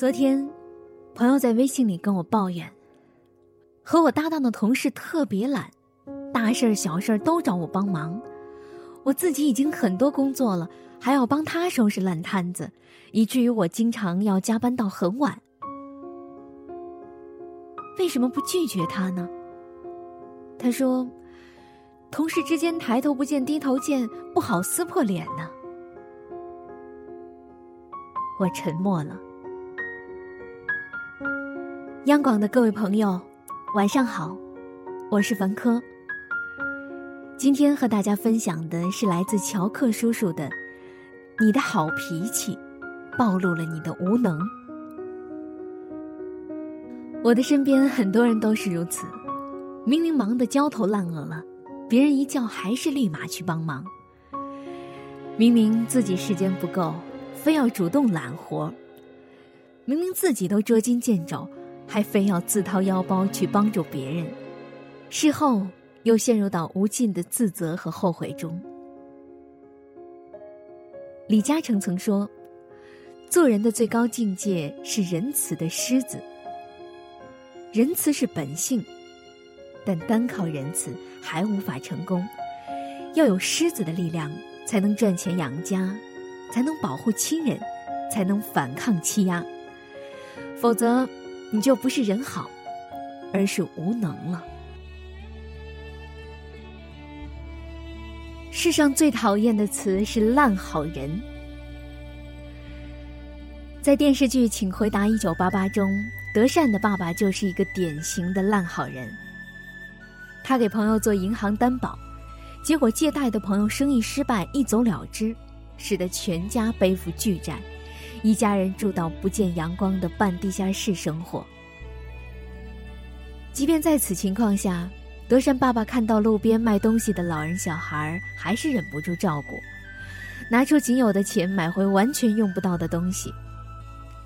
昨天，朋友在微信里跟我抱怨，和我搭档的同事特别懒，大事儿小事儿都找我帮忙。我自己已经很多工作了，还要帮他收拾烂摊子，以至于我经常要加班到很晚。为什么不拒绝他呢？他说：“同事之间抬头不见低头见，不好撕破脸呢。”我沉默了。央广的各位朋友，晚上好，我是樊科。今天和大家分享的是来自乔克叔叔的：“你的好脾气，暴露了你的无能。”我的身边很多人都是如此，明明忙得焦头烂额了，别人一叫还是立马去帮忙。明明自己时间不够，非要主动揽活。明明自己都捉襟见肘。还非要自掏腰包去帮助别人，事后又陷入到无尽的自责和后悔中。李嘉诚曾说：“做人的最高境界是仁慈的狮子。仁慈是本性，但单靠仁慈还无法成功，要有狮子的力量，才能赚钱养家，才能保护亲人，才能反抗欺压，否则。”你就不是人好，而是无能了。世上最讨厌的词是“烂好人”。在电视剧《请回答一九八八》中，德善的爸爸就是一个典型的烂好人。他给朋友做银行担保，结果借贷的朋友生意失败，一走了之，使得全家背负巨债。一家人住到不见阳光的半地下室生活。即便在此情况下，德善爸爸看到路边卖东西的老人小孩，还是忍不住照顾，拿出仅有的钱买回完全用不到的东西，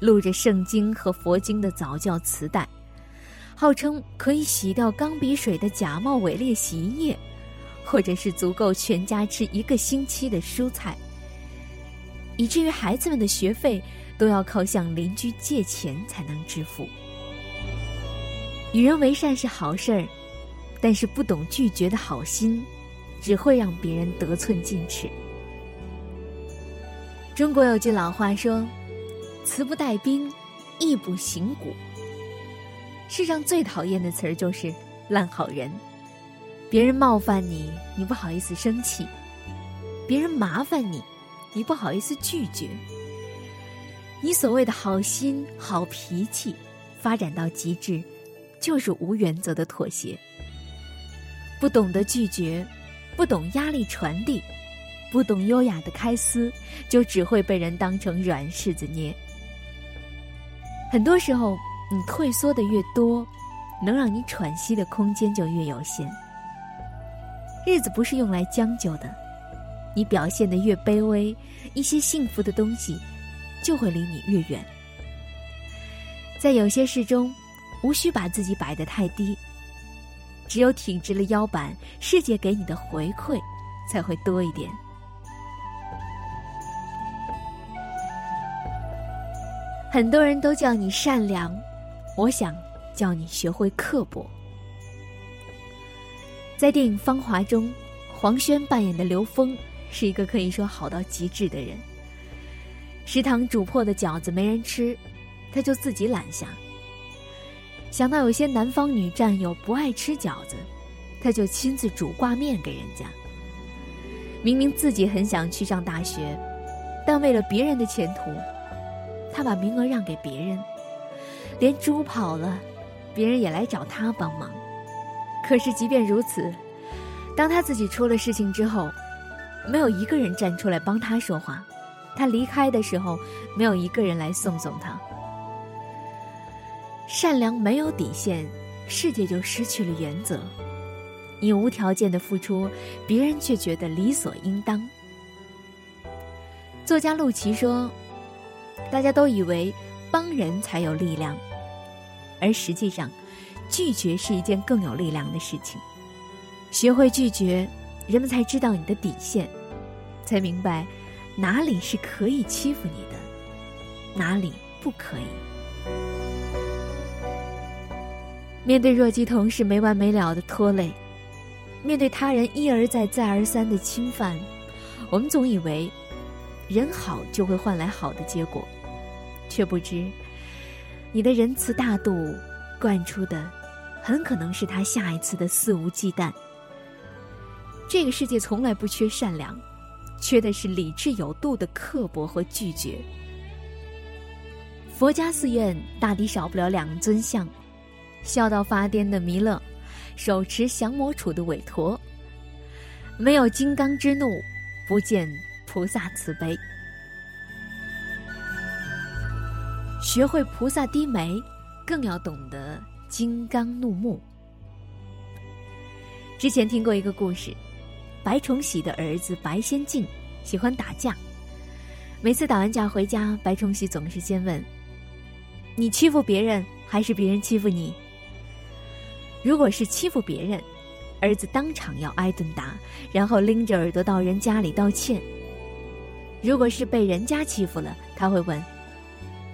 录着圣经和佛经的早教磁带，号称可以洗掉钢笔水的假冒伪劣洗衣液，或者是足够全家吃一个星期的蔬菜。以至于孩子们的学费都要靠向邻居借钱才能支付。与人为善是好事儿，但是不懂拒绝的好心，只会让别人得寸进尺。中国有句老话说：“慈不带兵，义不行古。”世上最讨厌的词儿就是“烂好人”。别人冒犯你，你不好意思生气；别人麻烦你。你不好意思拒绝，你所谓的好心、好脾气，发展到极致，就是无原则的妥协。不懂得拒绝，不懂压力传递，不懂优雅的开撕，就只会被人当成软柿子捏。很多时候，你退缩的越多，能让你喘息的空间就越有限。日子不是用来将就的。你表现的越卑微，一些幸福的东西就会离你越远。在有些事中，无需把自己摆得太低，只有挺直了腰板，世界给你的回馈才会多一点。很多人都叫你善良，我想叫你学会刻薄。在电影《芳华》中，黄轩扮演的刘峰。是一个可以说好到极致的人。食堂煮破的饺子没人吃，他就自己揽下。想到有些南方女战友不爱吃饺子，他就亲自煮挂面给人家。明明自己很想去上大学，但为了别人的前途，他把名额让给别人。连猪跑了，别人也来找他帮忙。可是即便如此，当他自己出了事情之后，没有一个人站出来帮他说话，他离开的时候，没有一个人来送送他。善良没有底线，世界就失去了原则。你无条件的付出，别人却觉得理所应当。作家陆琪说：“大家都以为帮人才有力量，而实际上，拒绝是一件更有力量的事情。学会拒绝。”人们才知道你的底线。才明白哪里是可以欺负你的哪里不可以。面对弱鸡同事没完没了的拖累面对他人一而再再而三的侵犯我们总以为人好就会换来好的结果却不知你的仁慈大度惯出的很可能是他下一次的肆无忌惮。这个世界从来不缺善良，缺的是理智有度的刻薄和拒绝。佛家寺院大抵少不了两尊像。笑到发癫的弥勒，手持降魔杵的韦陀。没有金刚之怒，不见菩萨慈悲。学会菩萨低眉，更要懂得金刚怒目。之前听过一个故事，白崇禧的儿子白先敬喜欢打架，每次打完架回家，白崇禧总是先问：“你欺负别人，还是别人欺负你？”如果是欺负别人，儿子当场要挨顿打，然后拎着耳朵到人家里道歉。如果是被人家欺负了，他会问：“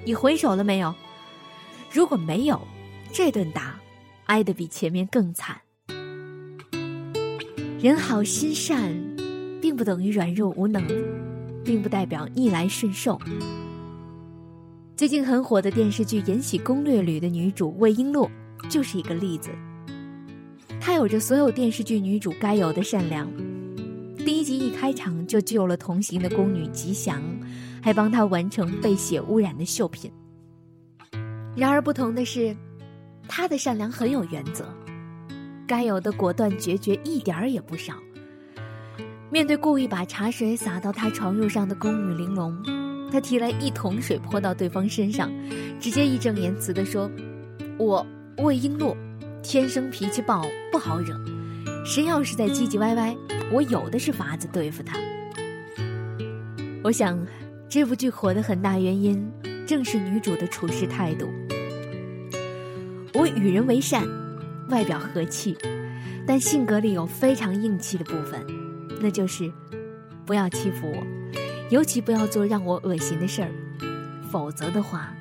你回手了没有？”如果没有，这顿打挨得比前面更惨。人好心善，并不等于软弱无能，并不代表逆来顺受。最近很火的电视剧《延禧攻略》里的女主魏璎珞就是一个例子。她有着所有电视剧女主该有的善良，第一集一开场就救了同行的宫女吉祥，还帮她完成被血污染的绣品。然而不同的是，她的善良很有原则，该有的果断决绝一点儿也不少。面对故意把茶水洒到她床褥上的宫女玲珑，她提来一桶水泼到对方身上，直接义正言辞地说：“我魏璎珞。”天生脾气暴，不好惹。谁要是再唧唧歪歪，我有的是法子对付他。我想，这部剧火的很大原因，正是女主的处事态度。我与人为善，外表和气，但性格里有非常硬气的部分，那就是不要欺负我，尤其不要做让我恶心的事儿，否则的话，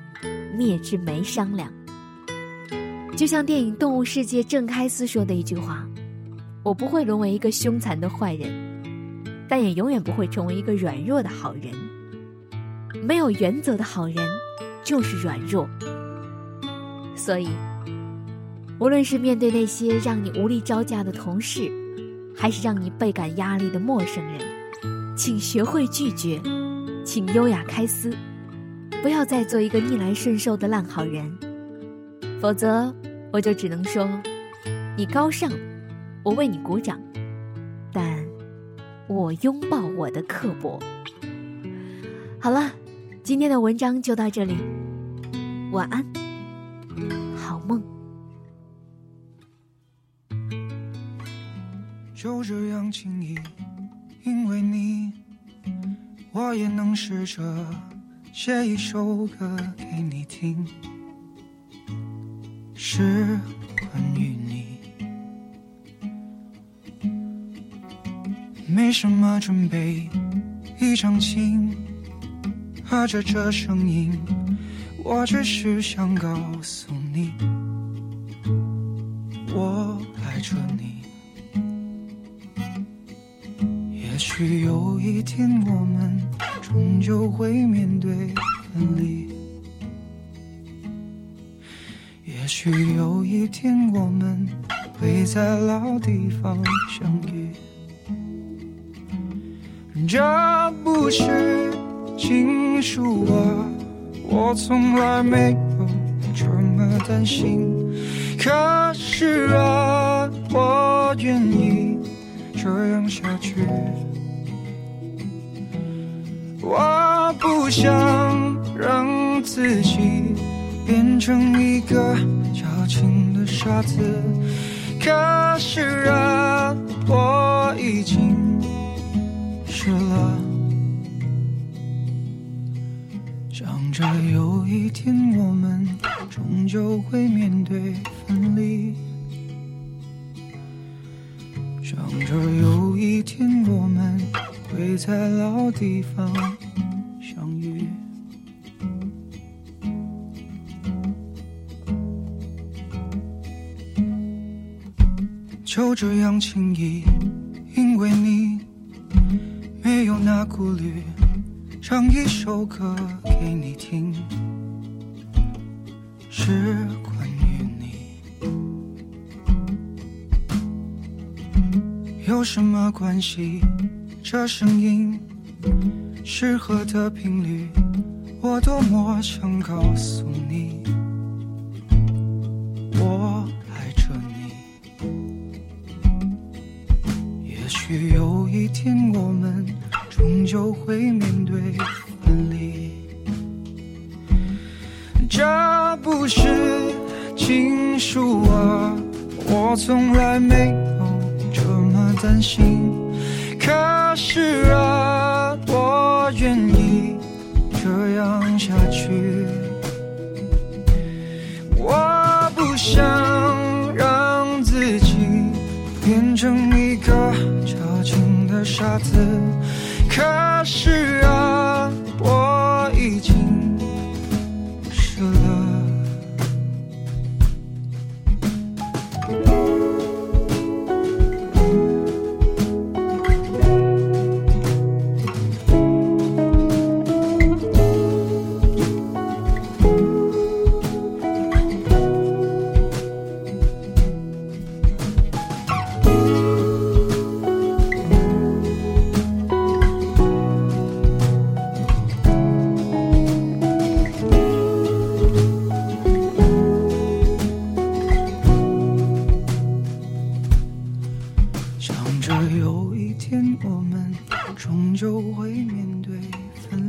灭之没商量。就像电影《动物世界》郑开司说的一句话：“我不会沦为一个凶残的坏人，但也永远不会成为一个软弱的好人。没有原则的好人就是软弱。所以，无论是面对那些让你无力招架的同事，还是让你倍感压力的陌生人，请学会拒绝，请优雅开撕，不要再做一个逆来顺受的烂好人，否则。”我就只能说，你高尚，我为你鼓掌，但我拥抱我的刻薄。好了，今天的文章就到这里，晚安，就这样轻易，因为你，我也能试着写一首歌给你听。是关于你，没什么准备，一张琴和着这声音，我只是想告诉你，我爱着你。也许有一天我们终究会面对分离。也许有一天我们会在老地方相遇，这不是情书啊，我从来没有这么担心。可是啊，我愿意这样下去，我不想让自己。变成一个矫情的傻子，可是啊，我已经湿了。想着有一天我们终究会面对分离，想着有会在老地方相遇。就这样轻易，因为你没有那顾虑，唱一首歌给你听，是关于你。有什么关系？这声音适合的频率，我多么想告诉你，我爱着你。也许有一天我们终究会面对分离，这不是情书啊，我从来没有这么担心。可是啊，我愿意这样下去。我不想让自己变成一个矫情的傻子。可是啊，我有一天我们终究会面对分离，